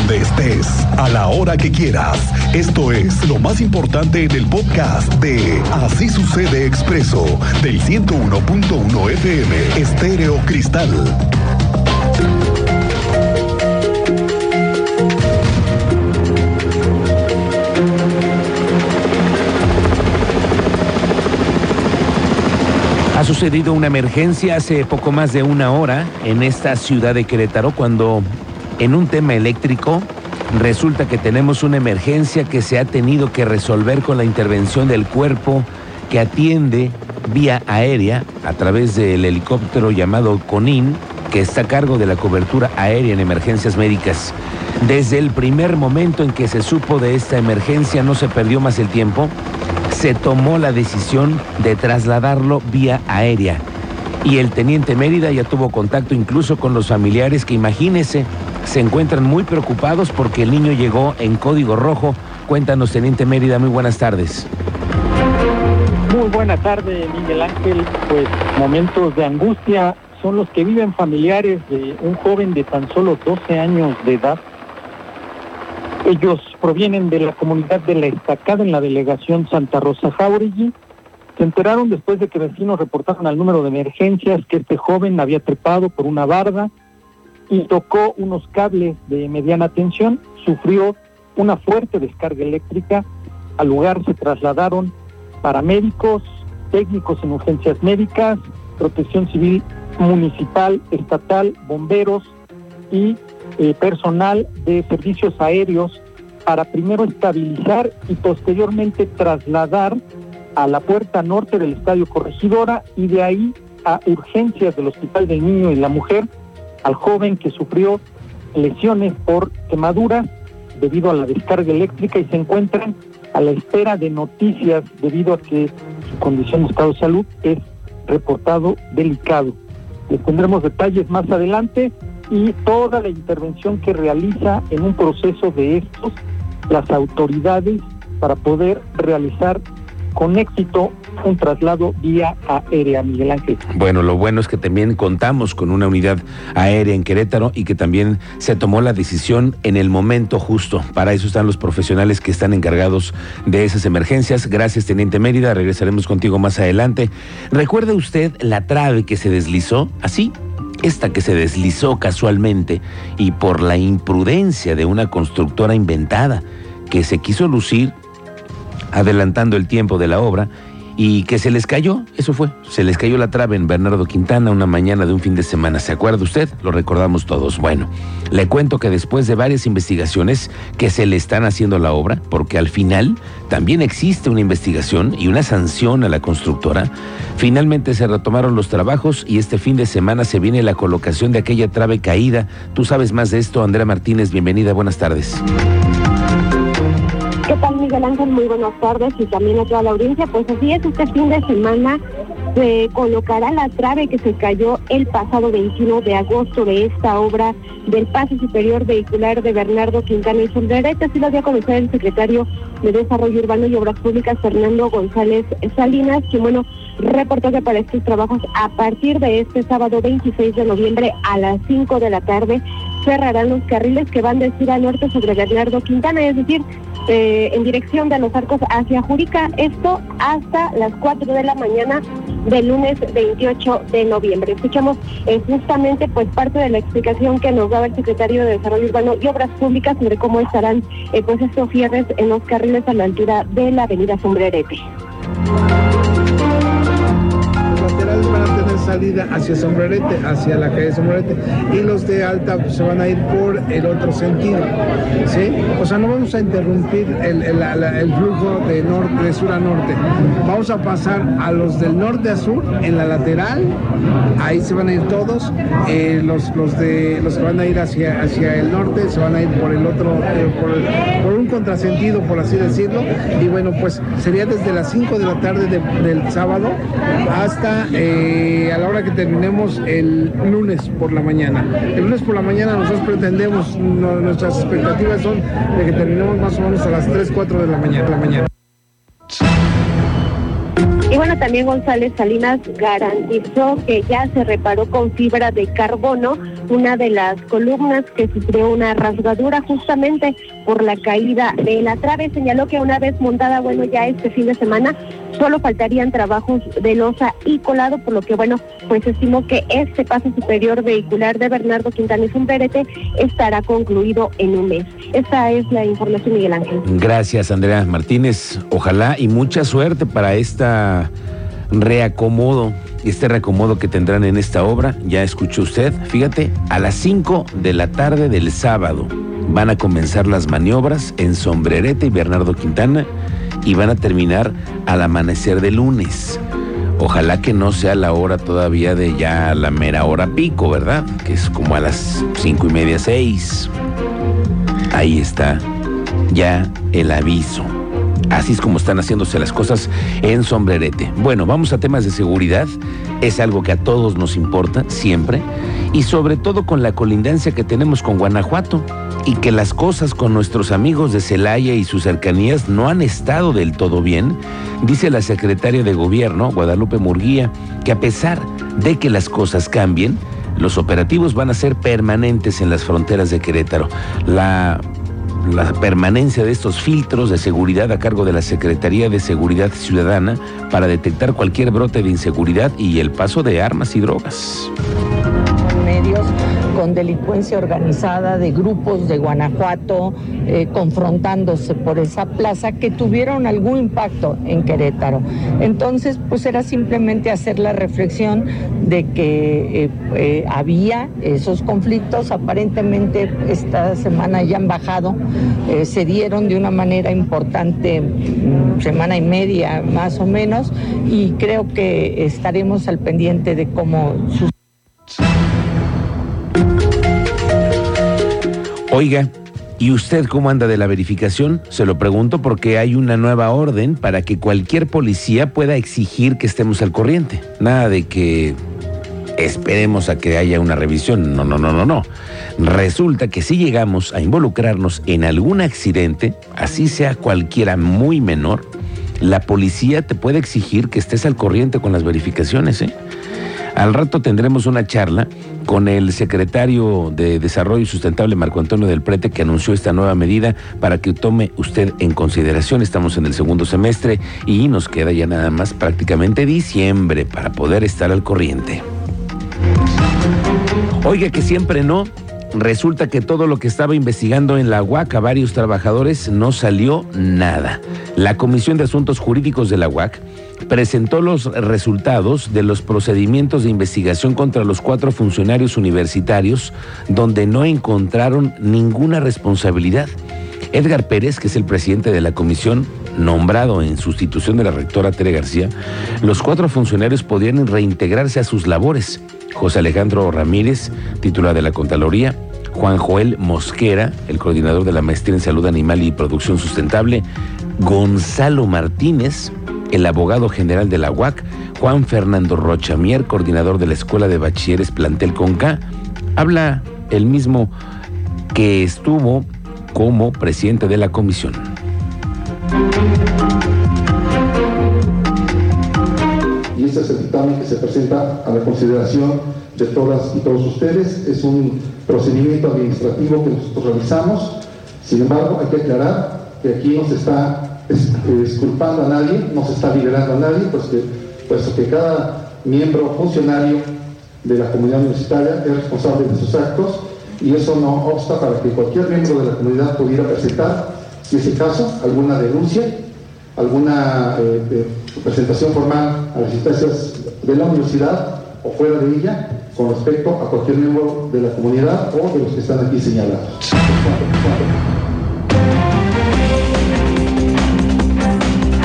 donde estés, a la hora que quieras. Esto es lo más importante en el podcast de Así sucede expreso del 101.1 FM Estéreo Cristal. Ha sucedido una emergencia hace poco más de una hora en esta ciudad de Querétaro cuando en un tema eléctrico resulta que tenemos una emergencia que se ha tenido que resolver con la intervención del cuerpo que atiende vía aérea a través del helicóptero llamado CONIN que está a cargo de la cobertura aérea en emergencias médicas. Desde el primer momento en que se supo de esta emergencia no se perdió más el tiempo se tomó la decisión de trasladarlo vía aérea. Y el teniente Mérida ya tuvo contacto incluso con los familiares que imagínese, se encuentran muy preocupados porque el niño llegó en código rojo. Cuéntanos, teniente Mérida, muy buenas tardes. Muy buena tarde, Miguel Ángel. Pues momentos de angustia son los que viven familiares de un joven de tan solo 12 años de edad ellos provienen de la comunidad de La Estacada en la delegación Santa Rosa Jauregui. Se enteraron después de que vecinos reportaron al número de emergencias que este joven había trepado por una barda y tocó unos cables de mediana tensión, sufrió una fuerte descarga eléctrica. Al lugar se trasladaron paramédicos, técnicos en urgencias médicas, protección civil municipal, estatal, bomberos y eh, personal de servicios aéreos para primero estabilizar y posteriormente trasladar a la puerta norte del Estadio Corregidora y de ahí a urgencias del Hospital del Niño y la Mujer al joven que sufrió lesiones por quemaduras debido a la descarga eléctrica y se encuentran a la espera de noticias debido a que su condición de estado de salud es reportado delicado. Les tendremos detalles más adelante y toda la intervención que realiza en un proceso de estos las autoridades para poder realizar con éxito un traslado vía aérea, Miguel Ángel. Bueno, lo bueno es que también contamos con una unidad aérea en Querétaro y que también se tomó la decisión en el momento justo. Para eso están los profesionales que están encargados de esas emergencias. Gracias, Teniente Mérida. Regresaremos contigo más adelante. ¿Recuerda usted la trave que se deslizó? Así, esta que se deslizó casualmente y por la imprudencia de una constructora inventada que se quiso lucir adelantando el tiempo de la obra y que se les cayó, eso fue, se les cayó la trave en Bernardo Quintana una mañana de un fin de semana. ¿Se acuerda usted? Lo recordamos todos. Bueno, le cuento que después de varias investigaciones que se le están haciendo la obra, porque al final también existe una investigación y una sanción a la constructora, finalmente se retomaron los trabajos y este fin de semana se viene la colocación de aquella trave caída. Tú sabes más de esto, Andrea Martínez, bienvenida, buenas tardes. ¿Qué tal, Miguel Ángel? Muy buenas tardes y también a toda la audiencia. Pues así es, este fin de semana se colocará la trave que se cayó el pasado 21 de agosto de esta obra del paso superior vehicular de Bernardo Quintana y Sombrerete. Así lo dio a conocer el secretario de Desarrollo Urbano y Obras Públicas, Fernando González Salinas, que bueno, reportó que para estos trabajos a partir de este sábado 26 de noviembre a las 5 de la tarde cerrarán los carriles que van de sur a norte sobre Bernardo Quintana, es decir, eh, en dirección de los arcos hacia Jurica, esto hasta las 4 de la mañana del lunes 28 de noviembre. Escuchamos eh, justamente pues parte de la explicación que nos daba el secretario de Desarrollo Urbano y Obras Públicas sobre cómo estarán eh, pues estos cierres en los carriles a la altura de la avenida Sombrerete salida hacia Sombrerete, hacia la calle Sombrerete, y los de alta se van a ir por el otro sentido. ¿sí? O sea, no vamos a interrumpir el, flujo de, norte, de sur a norte. Vamos a pasar a los del norte a sur en la lateral, ahí se van a ir todos. Eh, los, los, de, los que van a ir hacia, hacia el norte se van a ir por el otro, eh, por, un contrasentido, por así decirlo. Y bueno, pues sería desde las 5 de la tarde del sábado hasta eh, a la hora que terminemos el lunes por la mañana. El lunes por la mañana nosotros pretendemos, nuestras expectativas son de que terminemos más o menos a las 3, 4 de la mañana. la mañana. Y bueno, también González Salinas garantizó que ya se reparó con fibra de carbono una de las columnas que sufrió una rasgadura justamente por la caída de la trave. Señaló que una vez montada, bueno, ya este fin de semana solo faltarían trabajos de losa y colado, por lo que, bueno, pues estimó que este paso superior vehicular de Bernardo Quintanes Umberete estará concluido en un mes. Esta es la información, Miguel Ángel. Gracias, Andrea Martínez. Ojalá y mucha suerte para esta reacomodo, este reacomodo que tendrán en esta obra. Ya escuchó usted, fíjate, a las 5 de la tarde del sábado van a comenzar las maniobras en Sombrerete y Bernardo Quintana y van a terminar al amanecer de lunes. Ojalá que no sea la hora todavía de ya la mera hora pico, ¿verdad? Que es como a las cinco y media, seis. Ahí está ya el aviso. Así es como están haciéndose las cosas en sombrerete. Bueno, vamos a temas de seguridad. Es algo que a todos nos importa, siempre. Y sobre todo con la colindancia que tenemos con Guanajuato. Y que las cosas con nuestros amigos de Celaya y sus cercanías no han estado del todo bien, dice la secretaria de Gobierno, Guadalupe Murguía, que a pesar de que las cosas cambien, los operativos van a ser permanentes en las fronteras de Querétaro. La la permanencia de estos filtros de seguridad a cargo de la Secretaría de Seguridad Ciudadana para detectar cualquier brote de inseguridad y el paso de armas y drogas con delincuencia organizada de grupos de Guanajuato eh, confrontándose por esa plaza que tuvieron algún impacto en Querétaro. Entonces, pues era simplemente hacer la reflexión de que eh, eh, había esos conflictos, aparentemente esta semana ya han bajado, se dieron de una manera importante, mm, semana y media más o menos, y creo que estaremos al pendiente de cómo sucede. Oiga, ¿y usted cómo anda de la verificación? Se lo pregunto porque hay una nueva orden para que cualquier policía pueda exigir que estemos al corriente. Nada de que esperemos a que haya una revisión. No, no, no, no, no. Resulta que si llegamos a involucrarnos en algún accidente, así sea cualquiera muy menor, la policía te puede exigir que estés al corriente con las verificaciones, ¿eh? Al rato tendremos una charla con el secretario de Desarrollo Sustentable, Marco Antonio del Prete, que anunció esta nueva medida para que tome usted en consideración. Estamos en el segundo semestre y nos queda ya nada más prácticamente diciembre para poder estar al corriente. Oiga que siempre no. Resulta que todo lo que estaba investigando en la UAC a varios trabajadores no salió nada. La Comisión de Asuntos Jurídicos de la UAC presentó los resultados de los procedimientos de investigación contra los cuatro funcionarios universitarios donde no encontraron ninguna responsabilidad. Edgar Pérez, que es el presidente de la comisión, nombrado en sustitución de la rectora Tere García, los cuatro funcionarios podrían reintegrarse a sus labores. José Alejandro Ramírez, titular de la Contraloría, Juan Joel Mosquera, el coordinador de la Maestría en Salud Animal y Producción Sustentable, Gonzalo Martínez, el abogado general de la UAC, Juan Fernando Rochamier, coordinador de la Escuela de Bachilleres Plantel Conca, habla el mismo que estuvo como presidente de la comisión. Y este es el dictamen que se presenta a la consideración de todas y todos ustedes. Es un procedimiento administrativo que nosotros realizamos. Sin embargo, hay que aclarar que aquí no se está disculpando a nadie, no se está liberando a nadie, pues que, puesto que cada miembro funcionario de la comunidad universitaria es responsable de sus actos y eso no obsta para que cualquier miembro de la comunidad pudiera presentar, si es el caso, alguna denuncia, alguna eh, presentación formal a las instancias de la universidad o fuera de ella con respecto a cualquier miembro de la comunidad o de los que están aquí señalados.